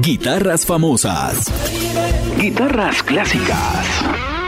Guitarras famosas. Guitarras clásicas.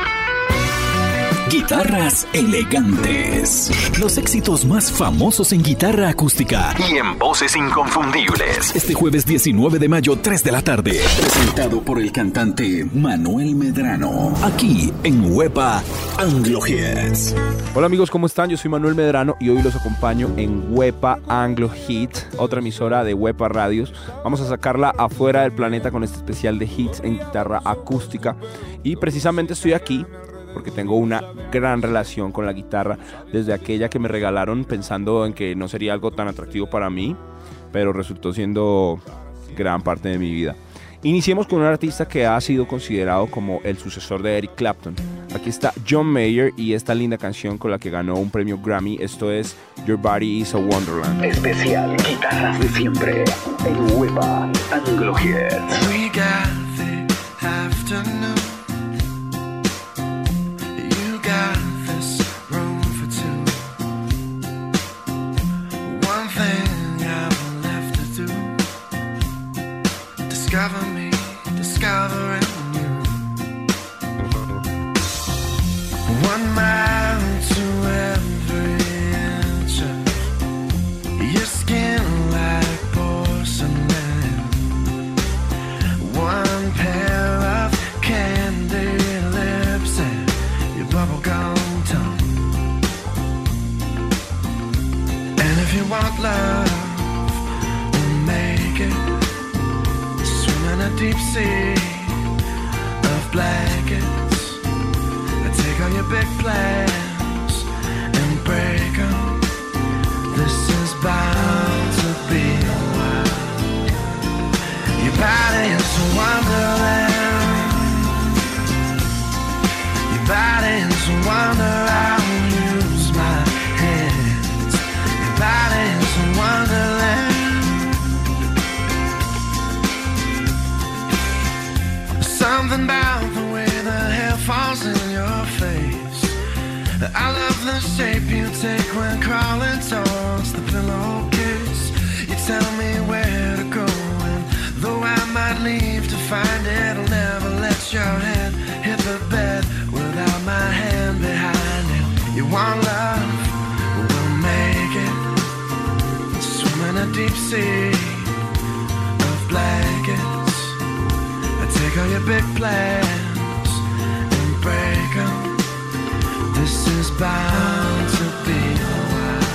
Guitarras elegantes. Los éxitos más famosos en guitarra acústica y en voces inconfundibles. Este jueves 19 de mayo, 3 de la tarde. Presentado por el cantante Manuel Medrano. Aquí en Huepa Anglo Hits. Hola amigos, ¿cómo están? Yo soy Manuel Medrano y hoy los acompaño en Huepa Anglo Hit, otra emisora de Huepa Radios. Vamos a sacarla afuera del planeta con este especial de hits en guitarra acústica. Y precisamente estoy aquí porque tengo una gran relación con la guitarra desde aquella que me regalaron pensando en que no sería algo tan atractivo para mí, pero resultó siendo gran parte de mi vida. Iniciemos con un artista que ha sido considerado como el sucesor de Eric Clapton. Aquí está John Mayer y esta linda canción con la que ganó un premio Grammy. Esto es Your Body is a Wonderland. Especial Guitarras de Siempre en Hueva Anglo discover me, discovering you. One mile to every Want love, we'll make it. A deep sea of blankets. I take all your big plans shape you take when crawling towards the pillowcase. You tell me where to go, and though I might leave to find it, I'll never let your hand hit the bed without my hand behind it. You want love, we'll make it. Swim in a deep sea of blankets. I Take all your big plans bound to be a while.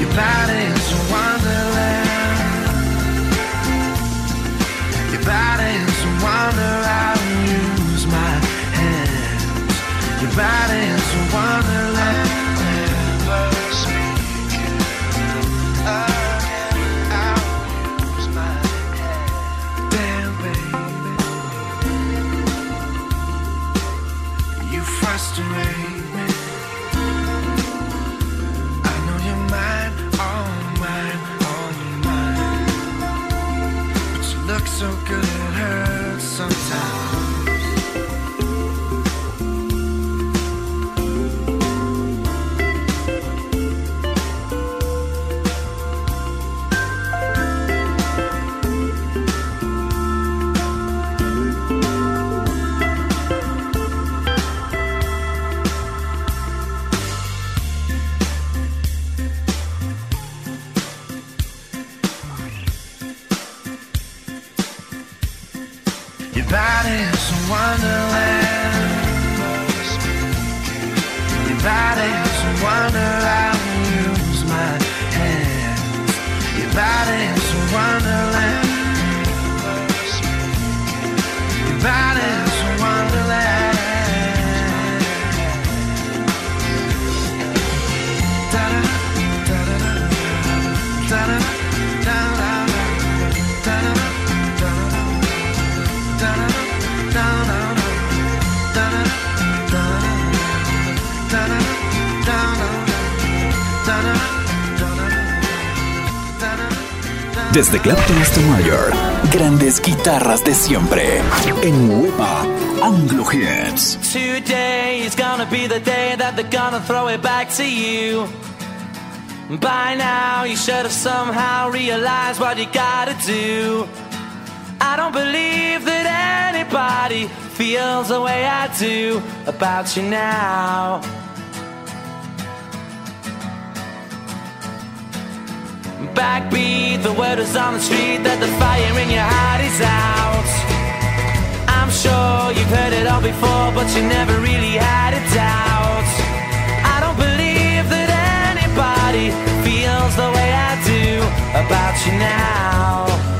Your body's a wonderland. Your body's a wonder. I'll use my hands. Your body's a wonderland. So good, body's a wonderland. Your body's a wonder. Desde Clapton hasta Mayer, grandes guitarras de siempre. En Anglo Hits. Today is gonna be the day that they're gonna throw it back to you. By now, you should have somehow realized what you gotta do. I don't believe that anybody feels the way I do about you now. backbeat The word is on the street that the fire in your heart is out. I'm sure you've heard it all before But you never really had a doubt. I don't believe that anybody feels the way I do about you now.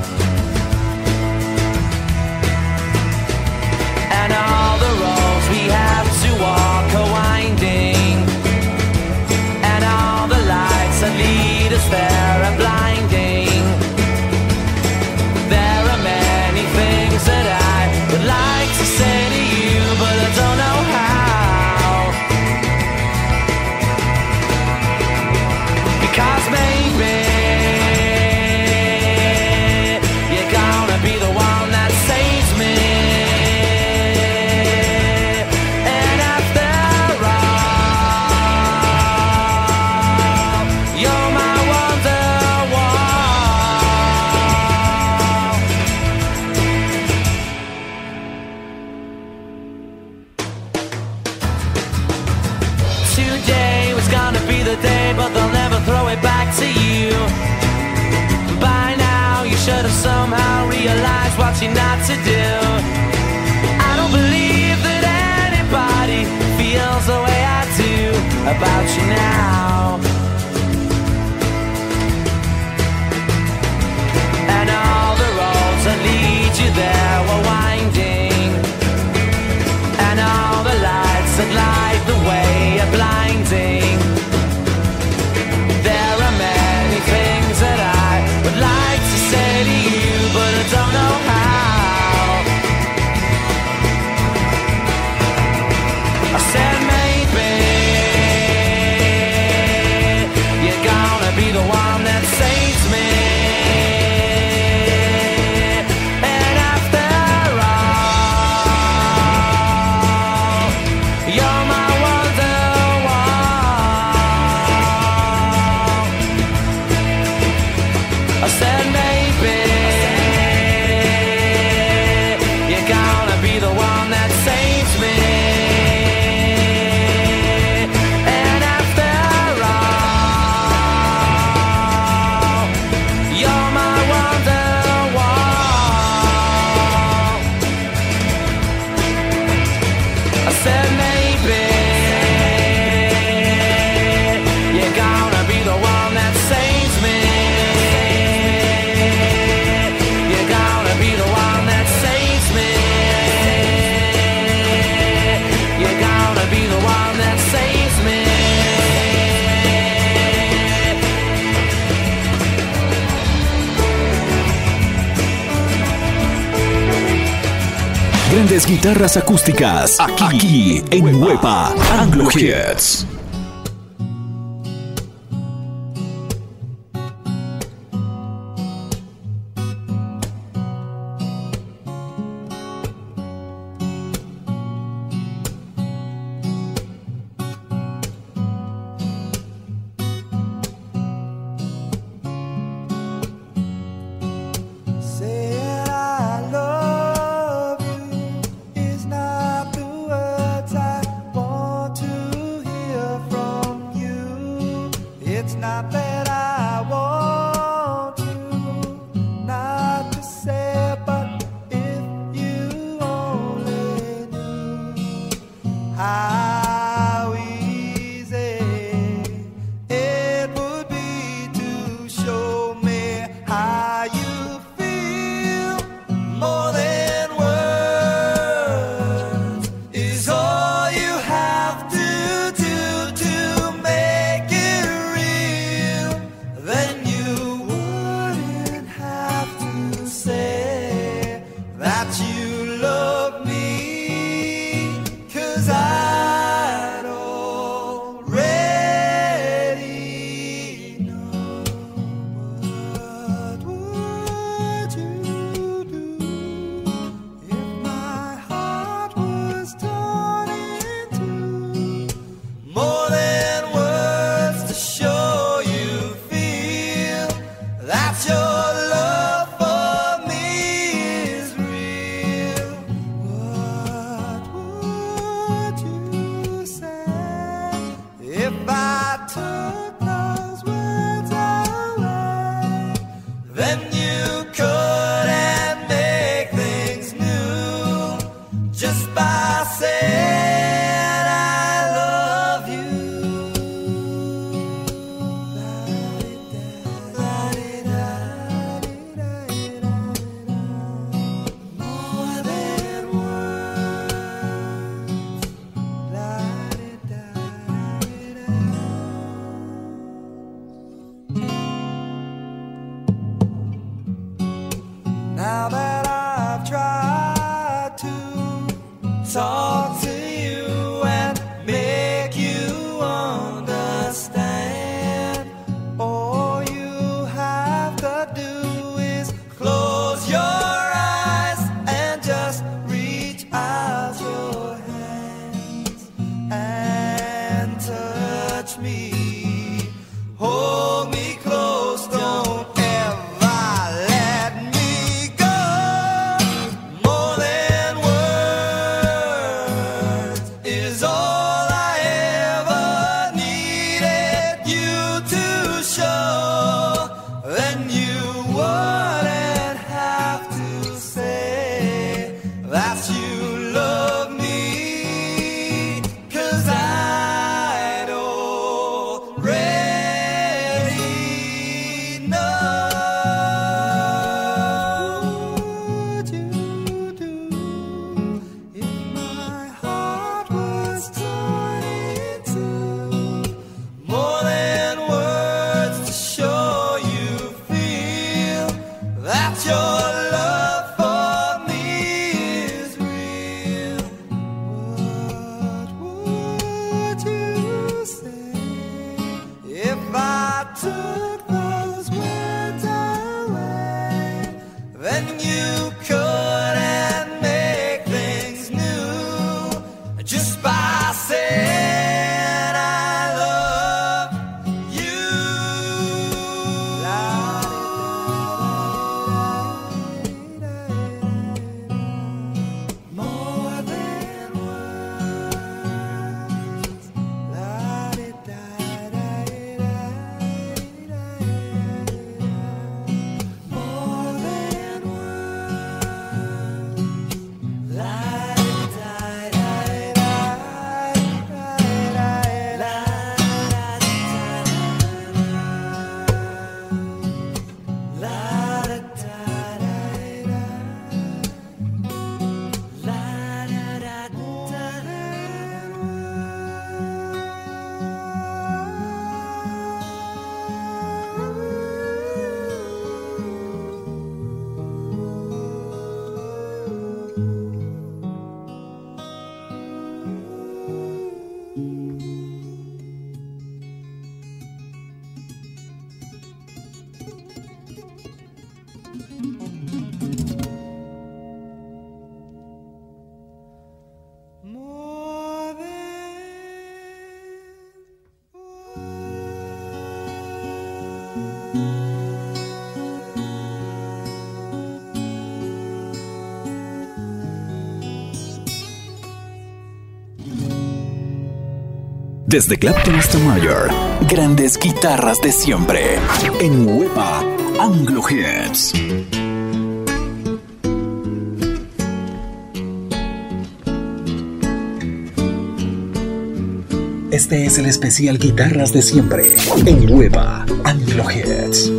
guitarras acústicas aquí, aquí en Huepa Anglo Kids. Desde Clapton hasta Mayer, grandes guitarras de siempre. En Wepa, Anglo Hits. Este es el especial Guitarras de siempre en Hueva Anglo Hits.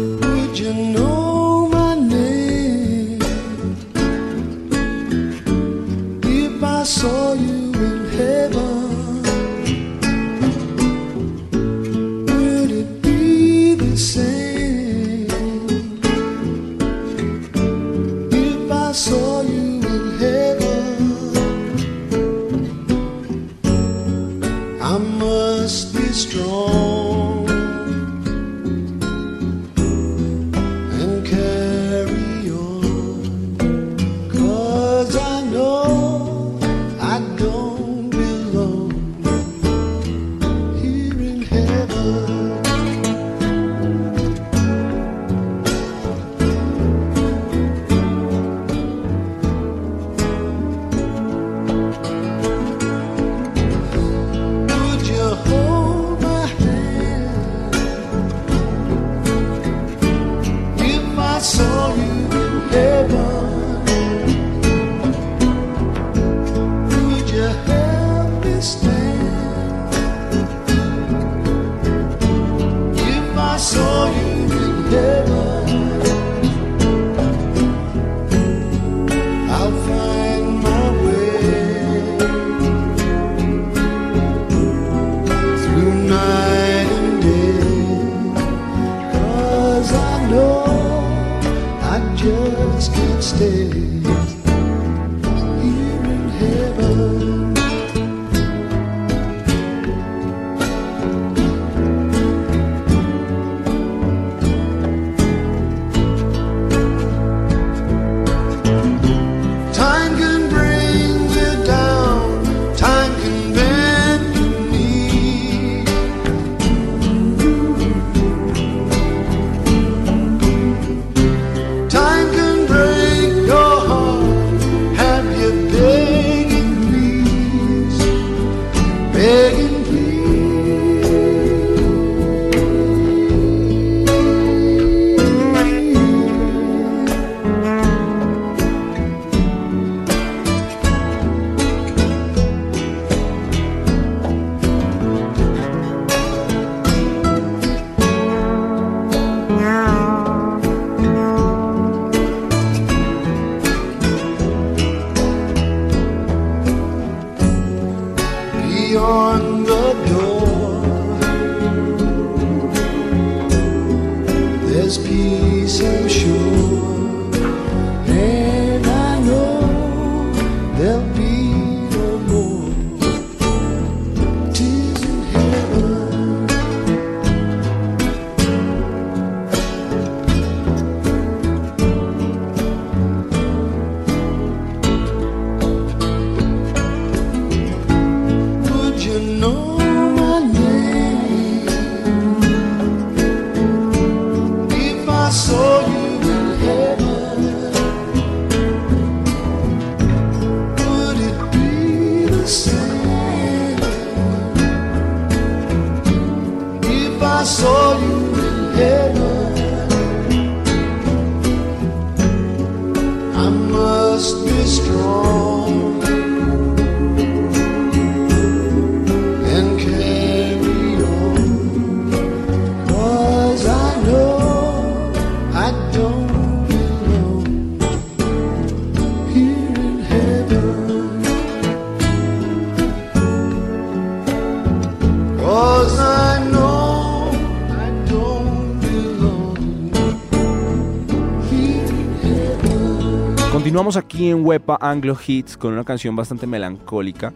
Aquí en Wepa Anglo Hits con una canción bastante melancólica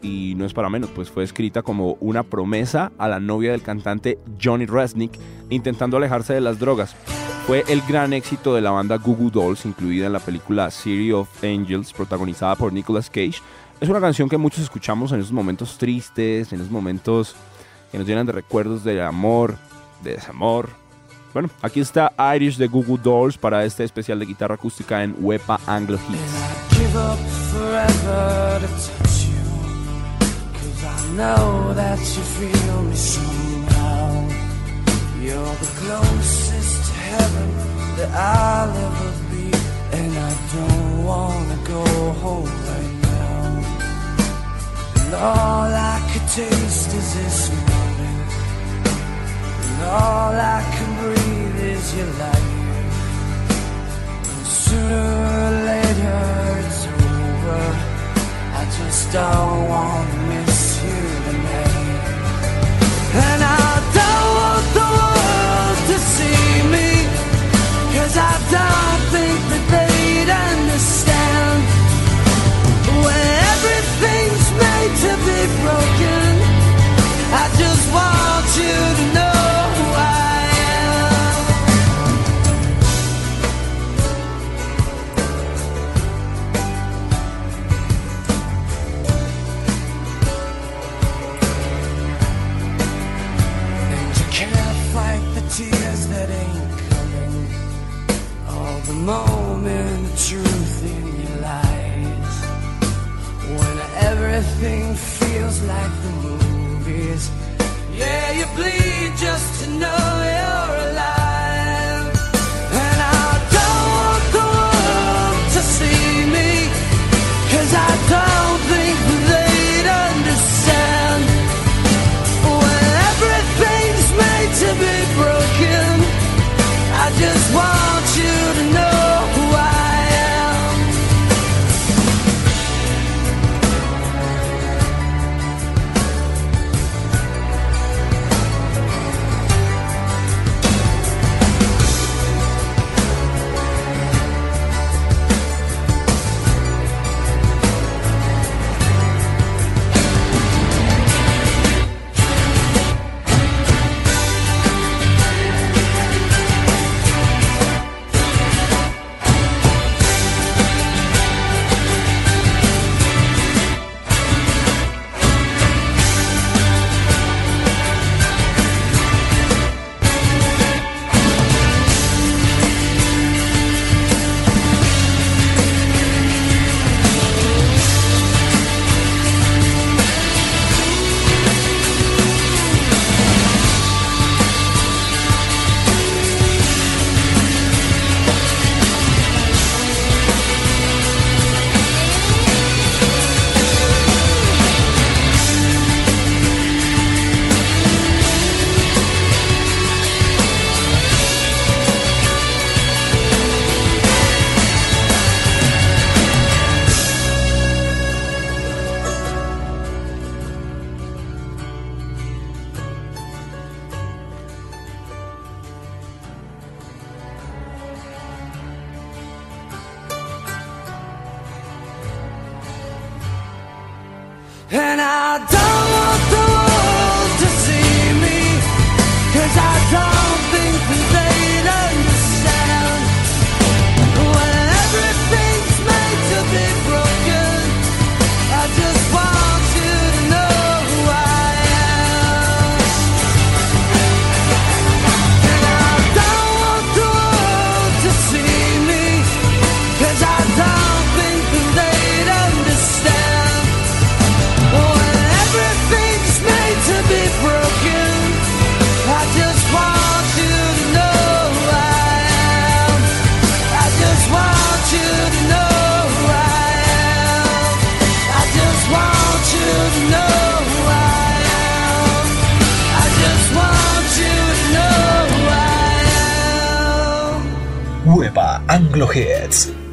y no es para menos, pues fue escrita como una promesa a la novia del cantante Johnny Resnick intentando alejarse de las drogas. Fue el gran éxito de la banda Goo Goo Dolls, incluida en la película City of Angels, protagonizada por Nicolas Cage. Es una canción que muchos escuchamos en esos momentos tristes, en esos momentos que nos llenan de recuerdos de amor, de desamor. Bueno, aquí está Irish de Goo Goo Dolls para este especial de guitarra acústica en Wepa Anglo Hits. You're the closest to heaven that I'll ever be. And I don't wanna go home right now. And all I could taste is this. And all I can breathe is your light. And sooner or later it's over. I just don't want to miss The moment of truth in your lies. When everything feels like the movies. Yeah, you bleed just to know you're alive.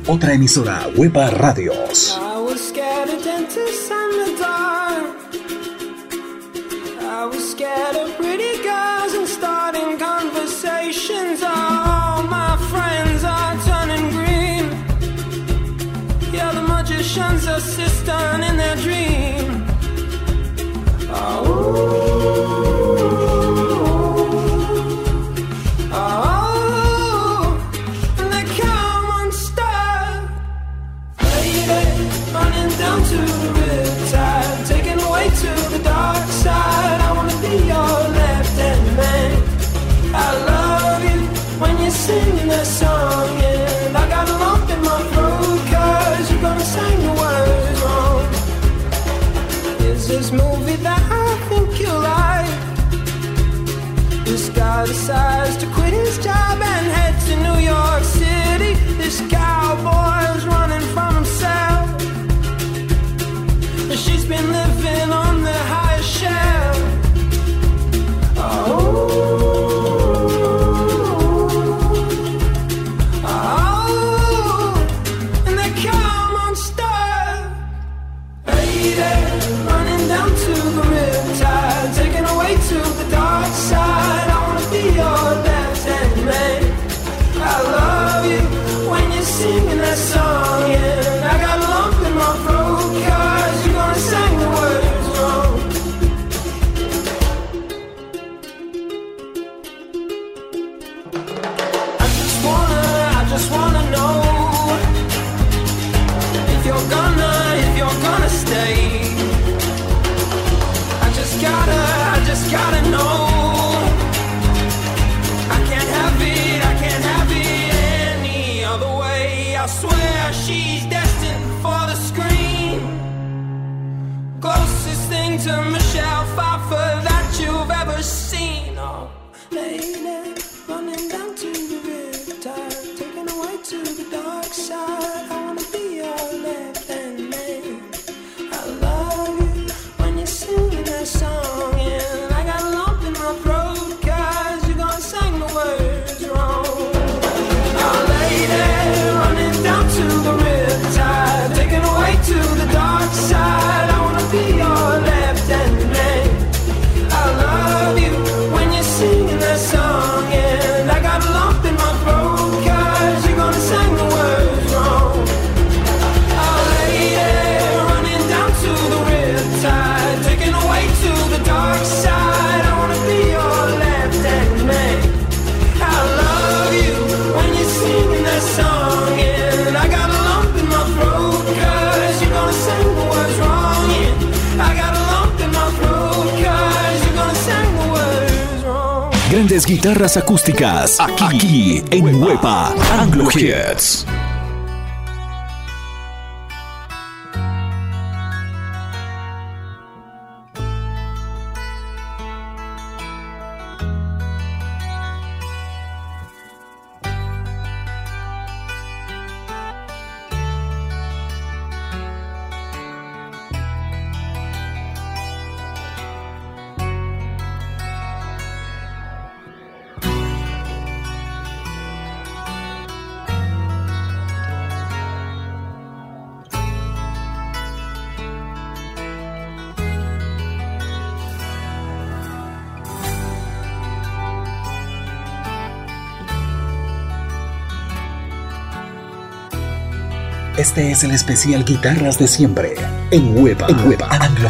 Otra emisora Huepa Radios. this movie that I think you like. This guy decides to quit his job and head to New York City. This cowboy's running. guitarras acústicas aquí, en Wepa Anglo Hits. Este es el especial Guitarras de Siempre en Hueva, en Hueva, Anglo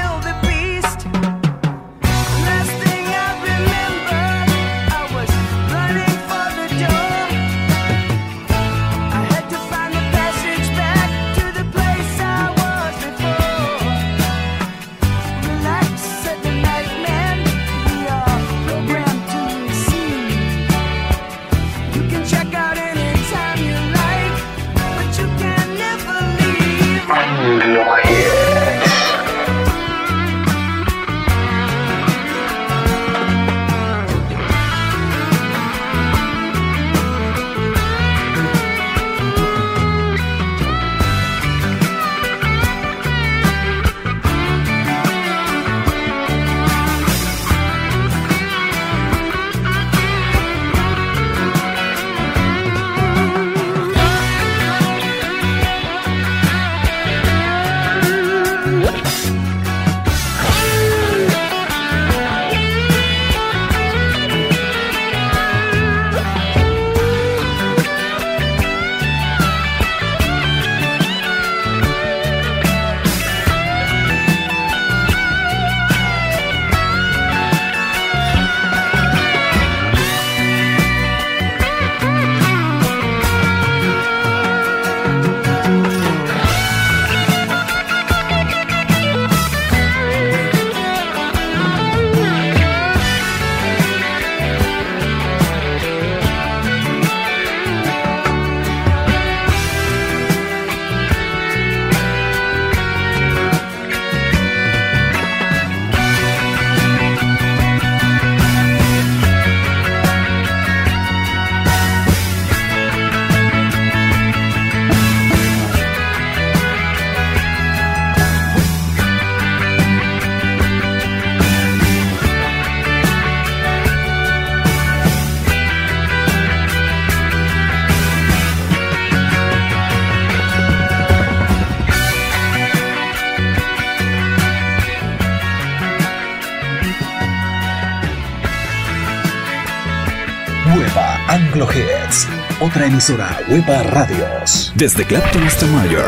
Otra emisora Huepa Radios. Desde Clapton hasta Mayer,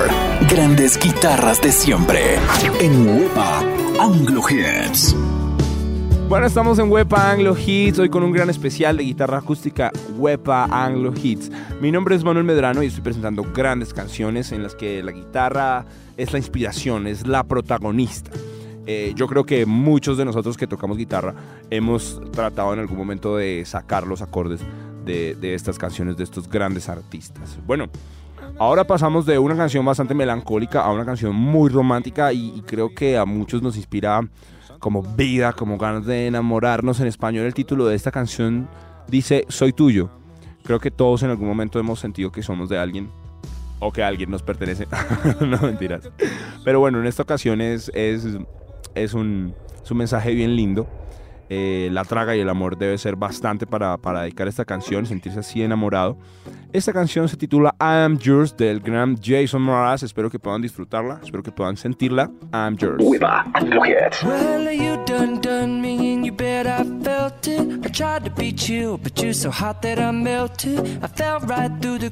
grandes guitarras de siempre. En Huepa Anglo Hits. Bueno, estamos en Wepa Anglo Hits, hoy con un gran especial de guitarra acústica Wepa Anglo Hits. Mi nombre es Manuel Medrano y estoy presentando grandes canciones en las que la guitarra es la inspiración, es la protagonista. Eh, yo creo que muchos de nosotros que tocamos guitarra hemos tratado en algún momento de sacar los acordes de, estas canciones de estos grandes artistas. Bueno, ahora pasamos de una canción bastante melancólica a una canción muy romántica y, y creo que a muchos nos inspira como vida, como ganas de enamorarnos. En español el título de esta canción dice Soy tuyo. Creo que todos en algún momento hemos sentido que somos de alguien o que alguien nos pertenece. no mentiras. Pero bueno, en esta ocasión es, es, es, un, es un mensaje bien lindo. Eh, la traga y el amor debe ser bastante para, para dedicar esta canción, sentirse así enamorado. Esta canción se titula I Am Yours del gran Jason Mraz. Espero que puedan disfrutarla, espero que puedan sentirla. I Am Yours. Well, you done done me and you bet I felt it. I tried to beat you, but you're so hot that I melted. I fell right through the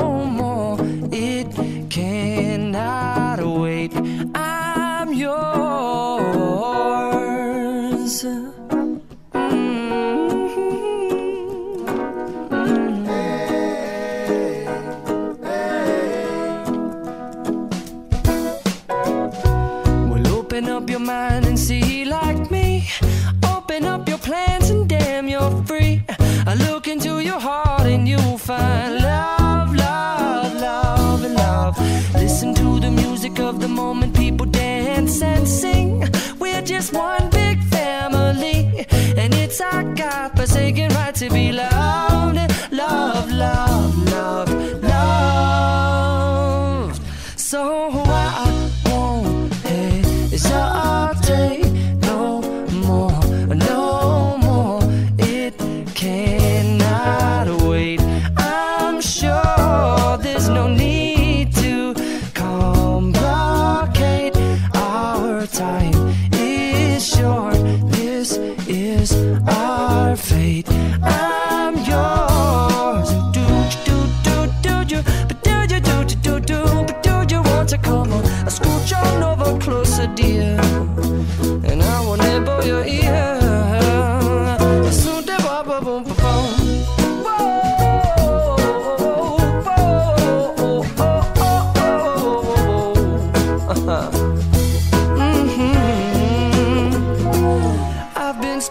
forsaken right to be loved.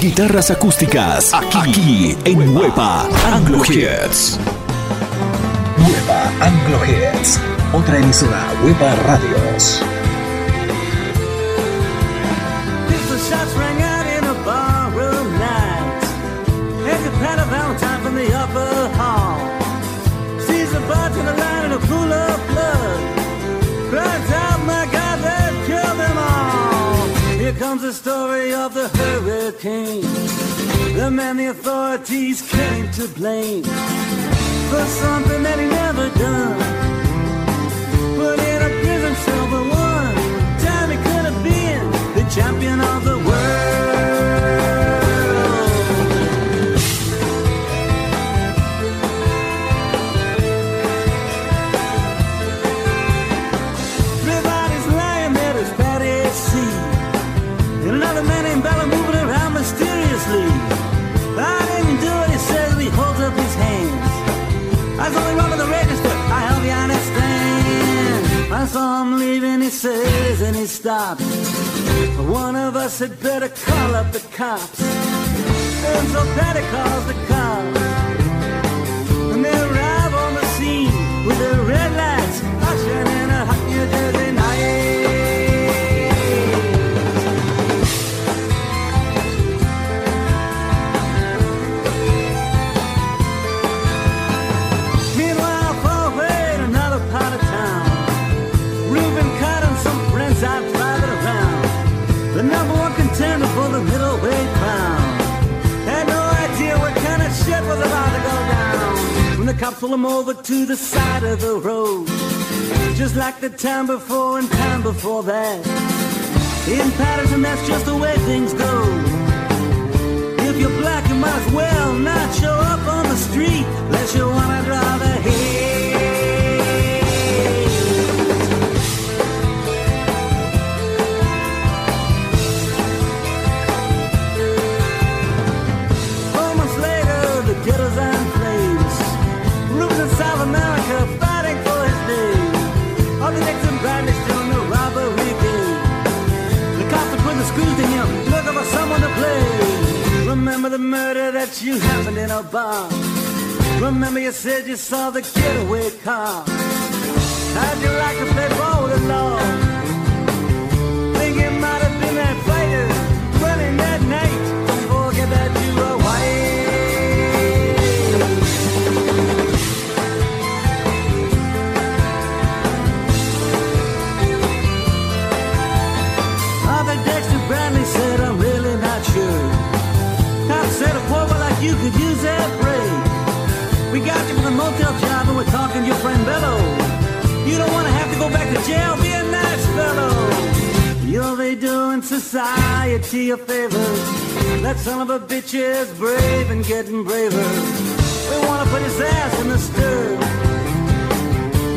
Guitarras acústicas. Aquí, aquí en Huepa Anglo Hits. Huepa Anglo Hits. Otra emisora Huepa Radios. The story of the hurricane. The man the authorities came to blame for something that he never done. Put in a prison cell for one time he could have been the champion of the world. Says, and he stops. One of us had better call up the cops. And so Patty calls the cops. And they arrive on the scene with their red lights flashing When the pull him over to the side of the road. Just like the time before and time before that. In Paterson, that's just the way things go. If you're black, you might as well not show up on the street unless you wanna draw the Remember the murder that you happened in a bar. Remember you said you saw the getaway car. How'd you like to play ball with back be a nice fellow. You'll be doing society a favor. That son of a bitch is brave and getting braver. We want to put his ass in the stir.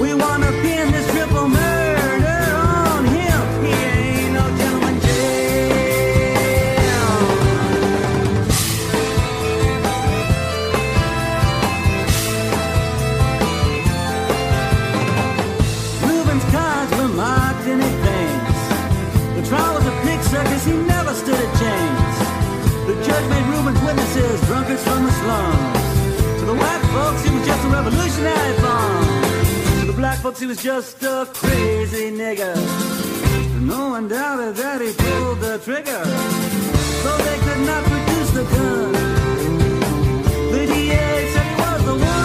We want to pin this drunkards from the slums. To the white folks, he was just a revolutionary bomb. To the black folks, he was just a crazy nigger. No one doubted that he pulled the trigger. So they could not produce the gun. The DA said he was the one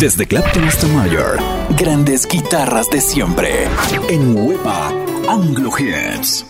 Desde Clapton hasta Mayer, grandes guitarras de siempre. En Huepa Anglo Hits.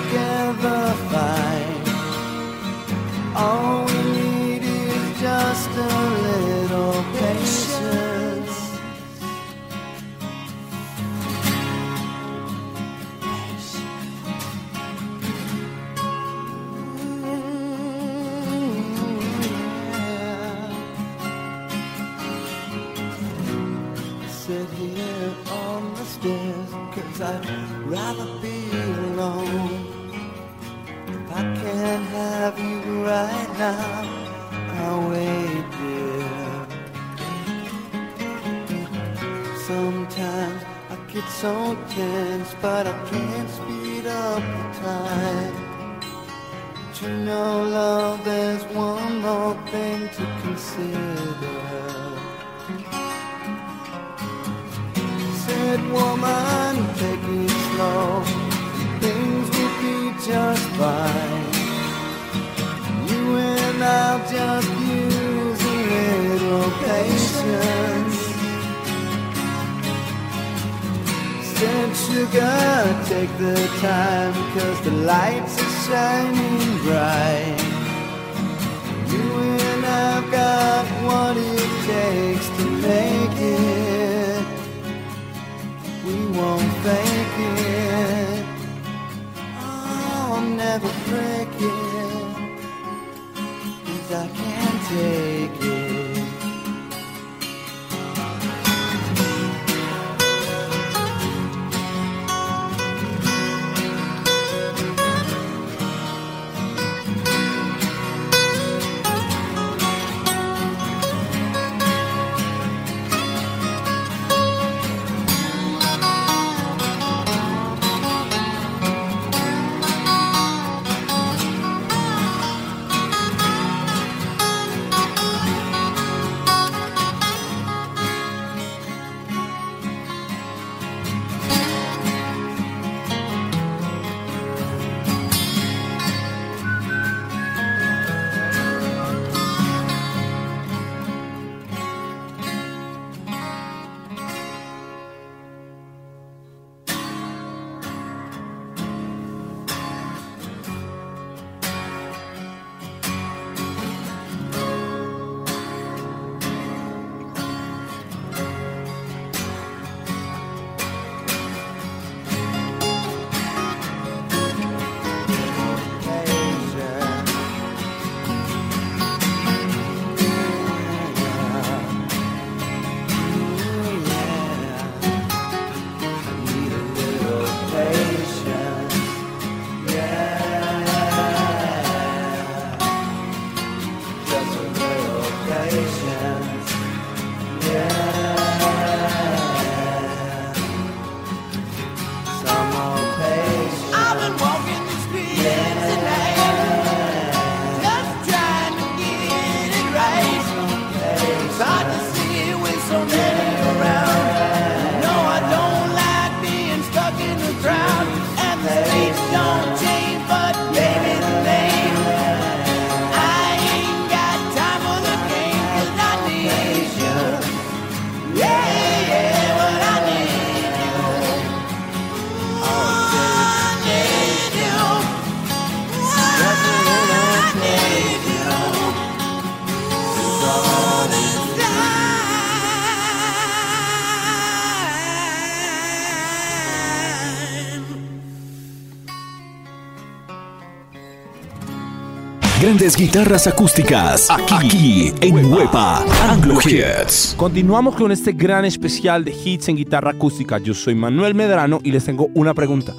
Grandes guitarras acústicas. Aquí, en Huepa Anglo Hits. Continuamos con este gran especial de hits en guitarra acústica. Yo soy Manuel Medrano y les tengo una pregunta.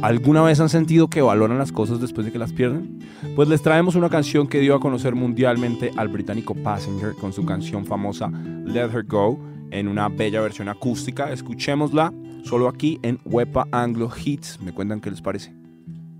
¿Alguna vez han sentido que valoran las cosas después de que las pierden? Pues les traemos una canción que dio a conocer mundialmente al británico Passenger con su canción famosa Let Her Go en una bella versión acústica. Escuchémosla solo aquí en Wepa Anglo Hits. Me cuentan qué les parece.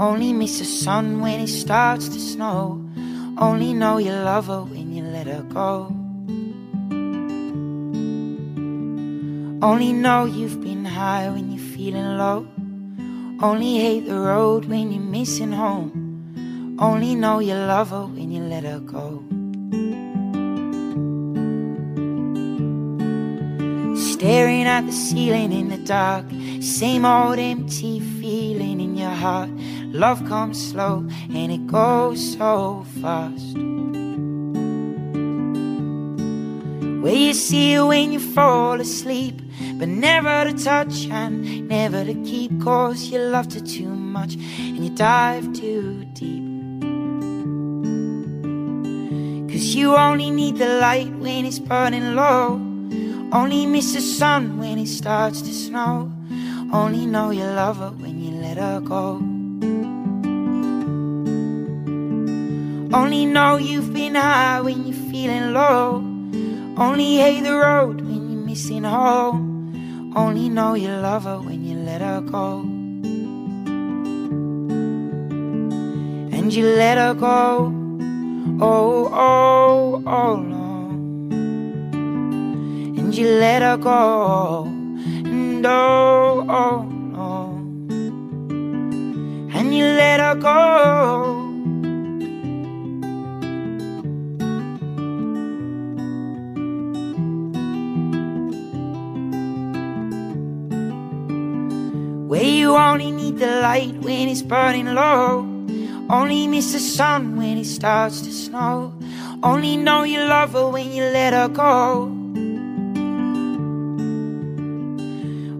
Only miss the sun when it starts to snow. Only know you love her when you let her go. Only know you've been high when you're feeling low. Only hate the road when you're missing home. Only know you love her when you let her go. Staring at the ceiling in the dark, same old empty feeling in your heart. Love comes slow and it goes so fast. Where you see it when you fall asleep, but never to touch and never to keep. Cause you loved her too much and you dive too deep. Cause you only need the light when it's burning low. Only miss the sun when it starts to snow. Only know you love her when you let her go. Only know you've been high when you're feeling low. Only hate the road when you're missing home. Only know you love her when you let her go. And you let her go. Oh, oh, oh, no. And you let her go. And oh, oh, no. And you let her go. Where you only need the light when it's burning low. Only miss the sun when it starts to snow. Only know you love her when you let her go.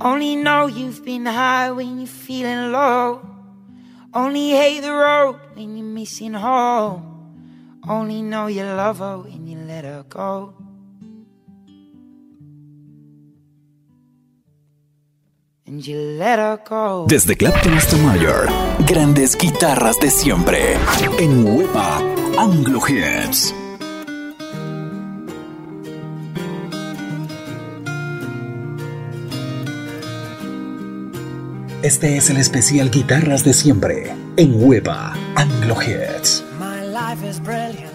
Only know you've been high when you're feeling low. Only hate the road when you're missing home. Only know you love her when you let her go. And you let her go. Desde Clapton hasta Mayer, grandes guitarras de siempre. En Wepa Anglo Hits. Este es el especial Guitarras de siempre en Huepa Anglo Hits. My life is brilliant.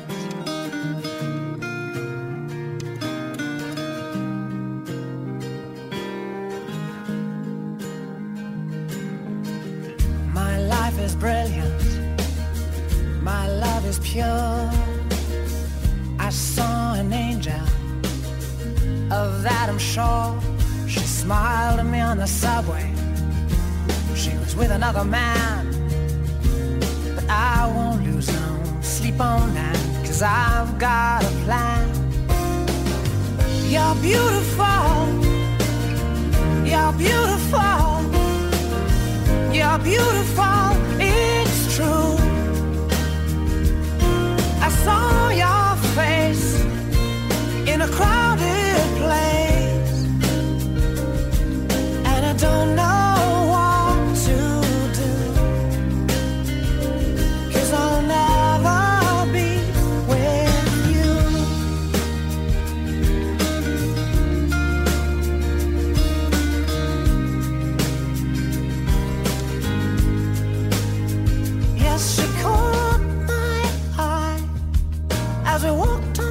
My life is brilliant. My love is pure. I saw an angel. Of that I'm sure. She smiled at me on the subway. With another man. But I won't lose no sleep on that, cause I've got a plan. You're beautiful. You're beautiful. You're beautiful. It's true. I saw your face in a crowded place, and I don't know as we walked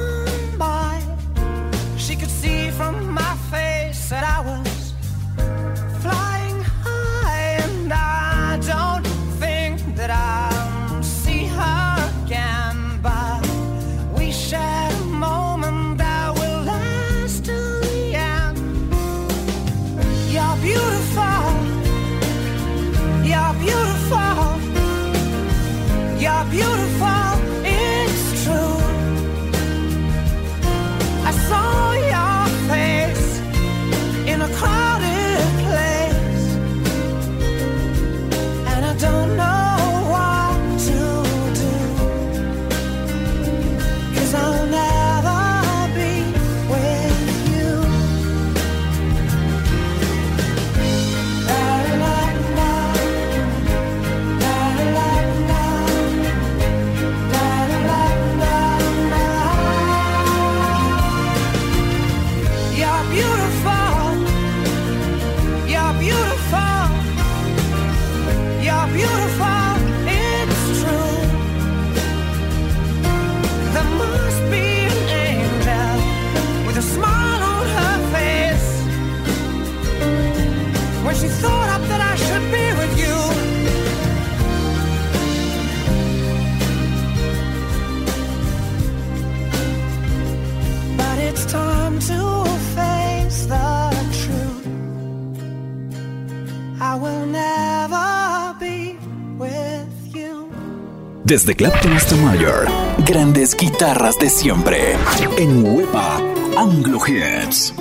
Desde Clapton hasta Mayer, grandes guitarras de siempre. En Wepa Anglo Hits.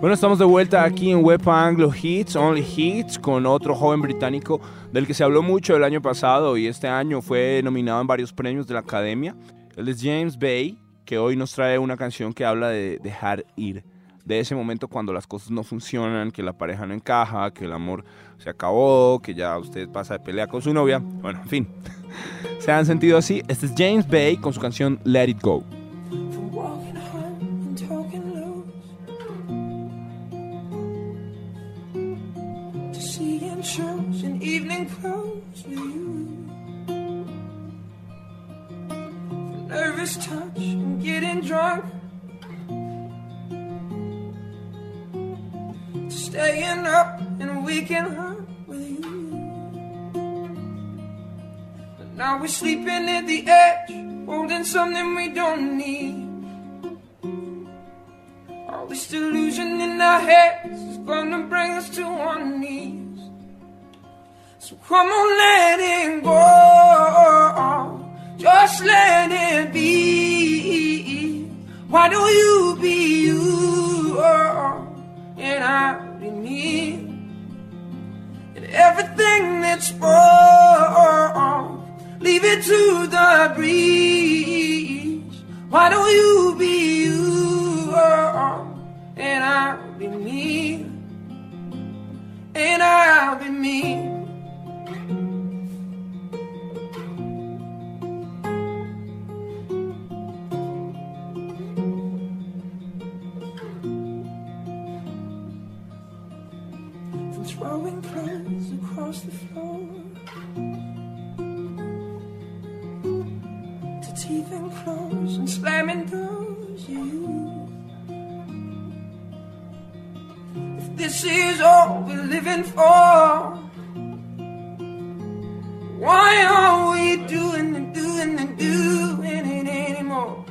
Bueno, estamos de vuelta aquí en Wepa Anglo Hits, Only Hits, con otro joven británico del que se habló mucho el año pasado y este año fue nominado en varios premios de la Academia. Él es James Bay, que hoy nos trae una canción que habla de dejar ir, de ese momento cuando las cosas no funcionan, que la pareja no encaja, que el amor se acabó, que ya usted pasa de pelea con su novia. Bueno, en fin, se han sentido así. Este es James Bay con su canción Let It Go. We're sleeping at the edge, holding something we don't need. All this delusion in our heads is gonna bring us to our knees. So come on, let it go. Just let it be. Why don't you be you? And I'll be me. And everything that's wrong, leave it to the breeze. Why don't you be you? And I'll be me. And I'll be me. Living for, why are we doing and doing and doing it anymore?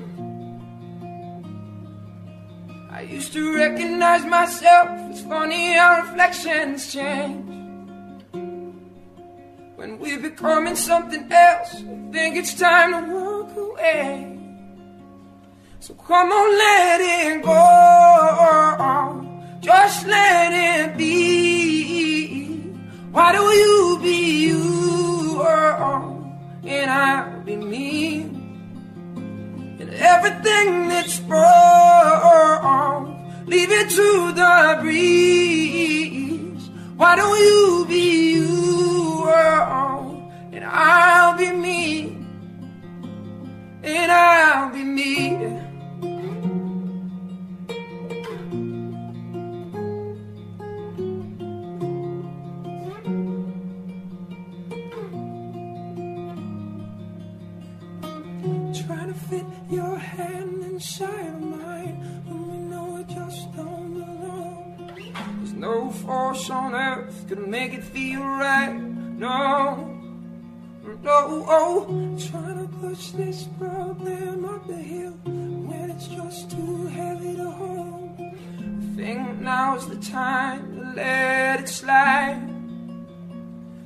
I used to recognize myself. It's funny how reflections change. When we're becoming something else, I think it's time to walk away. So come on, let it go. Just let it be. Why do you be you? And I'll be me. And everything that's wrong, leave it to the breeze. Why don't you be you? And I'll be me. And I'll be me. Inside of mine when we know it just don't belong. There's no force on earth gonna make it feel right. No, no, oh, trying to push this problem up the hill when it's just too heavy to hold. I think now's the time to let it slide.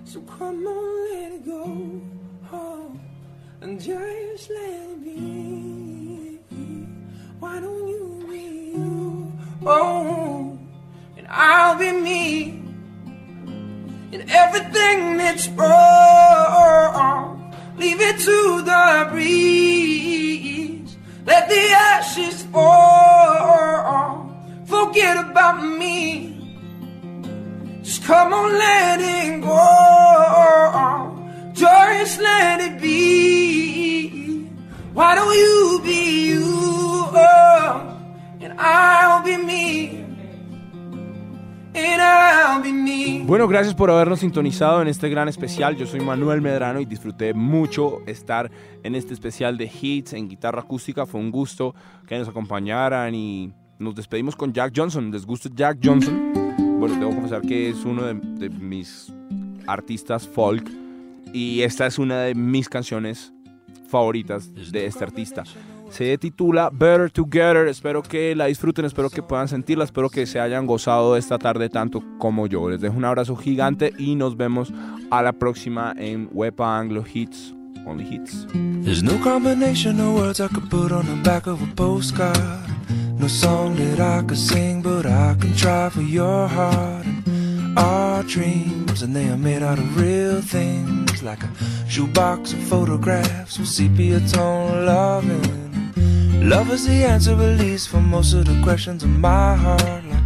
So come on, let it go. Oh and just let it be. Why don't you be you? Oh, and I'll be me. And everything that's wrong, leave it to the breeze. Let the ashes fall. Forget about me. Just come on, let it go. Just let it be. Why don't you I'll be me. Bueno, gracias por habernos sintonizado en este gran especial. Yo soy Manuel Medrano y disfruté mucho estar en este especial de hits en guitarra acústica. Fue un gusto que nos acompañaran y nos despedimos con Jack Johnson. ¿Les gusta Jack Johnson? Bueno, tengo que confesar que es uno de, de mis artistas folk y esta es una de mis canciones favoritas de este artista. Se titula Better Together. Espero que la disfruten, espero que puedan sentirla, espero que se hayan gozado esta tarde tanto como yo. Les dejo un abrazo gigante y nos vemos a la próxima en Wepa Anglo Hits. Only Hits. There's no combination of words I could put on the back of a postcard. No song that I could sing, but I can try for your heart. Our dreams, and they are made out of real things, like a shoebox of photographs with sepia tone loving. Love is the answer, at least, for most of the questions in my heart. Like,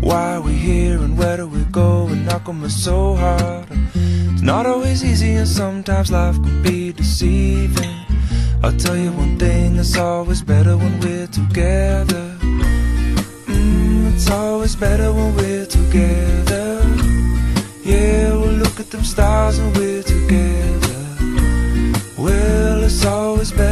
why are we here and where do we go? And how come it's so hard? It's not always easy, and sometimes life can be deceiving. I'll tell you one thing, it's always better when we're together. Mm, it's always better when we're together. Yeah, we'll look at them stars and we're together. Well, it's always better